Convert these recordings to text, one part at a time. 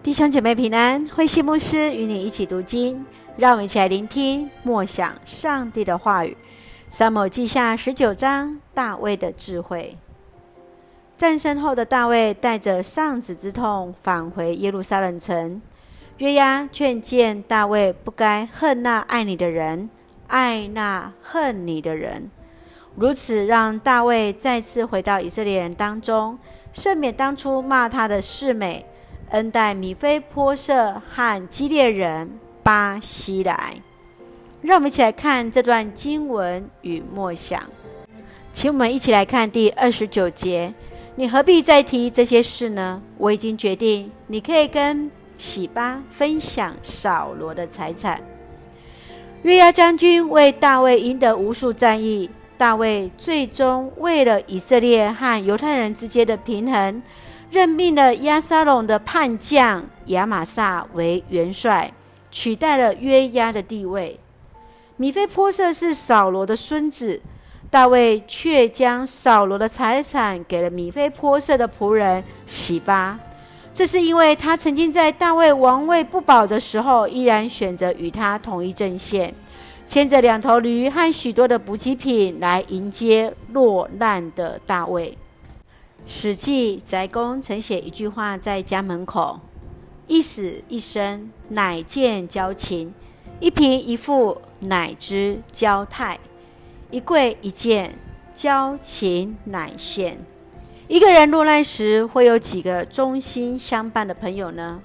弟兄姐妹平安，慧馨牧师与你一起读经，让我们一起来聆听默想上帝的话语。撒母记下十九章，大卫的智慧。战胜后的大卫带着丧子之痛返回耶路撒冷城。约押劝谏大卫不该恨那爱你的人，爱那恨你的人。如此让大卫再次回到以色列人当中，赦免当初骂他的示美。恩待米非波设和基列人巴西莱，让我们一起来看这段经文与默想。请我们一起来看第二十九节：你何必再提这些事呢？我已经决定，你可以跟洗巴分享扫罗的财产。约押将军为大卫赢得无数战役，大卫最终为了以色列和犹太人之间的平衡。任命了押沙龙的叛将亚玛撒为元帅，取代了约押的地位。米非波设是扫罗的孙子，大卫却将扫罗的财产给了米非波设的仆人洗巴。这是因为他曾经在大卫王位不保的时候，依然选择与他同一阵线，牵着两头驴和许多的补给品来迎接落难的大卫。史记宅公曾写一句话在家门口：“一死一生，乃见交情；一贫一富，乃知交态；一贵一贱，交情乃现。”一个人落难时，会有几个忠心相伴的朋友呢？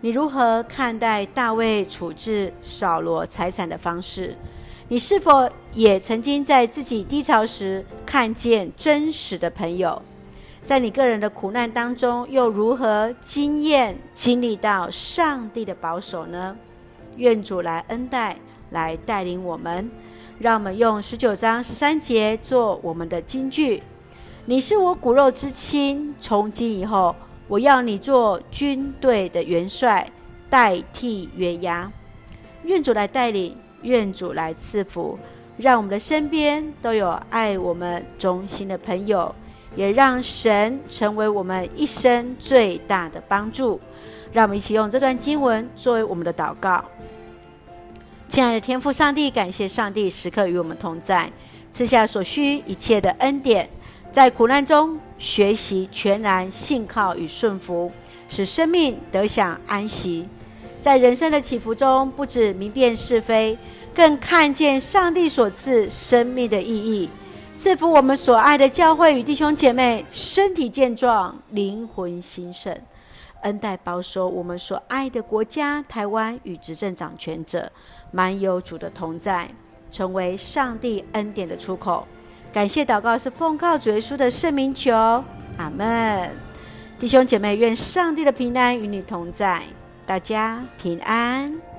你如何看待大卫处置扫罗财产的方式？你是否也曾经在自己低潮时看见真实的朋友？在你个人的苦难当中，又如何经验经历到上帝的保守呢？愿主来恩待，来带领我们。让我们用十九章十三节做我们的金句：你是我骨肉之亲，从今以后，我要你做军队的元帅，代替约押。愿主来带领，愿主来赐福，让我们的身边都有爱我们忠心的朋友。也让神成为我们一生最大的帮助。让我们一起用这段经文作为我们的祷告。亲爱的天父上帝，感谢上帝时刻与我们同在，赐下所需一切的恩典，在苦难中学习全然信靠与顺服，使生命得享安息。在人生的起伏中，不止明辨是非，更看见上帝所赐生命的意义。赐福我们所爱的教会与弟兄姐妹身体健壮、灵魂兴盛，恩待保守我们所爱的国家台湾与执政掌权者，满有主的同在，成为上帝恩典的出口。感谢祷告是奉靠主耶稣的圣名求，阿门。弟兄姐妹，愿上帝的平安与你同在，大家平安。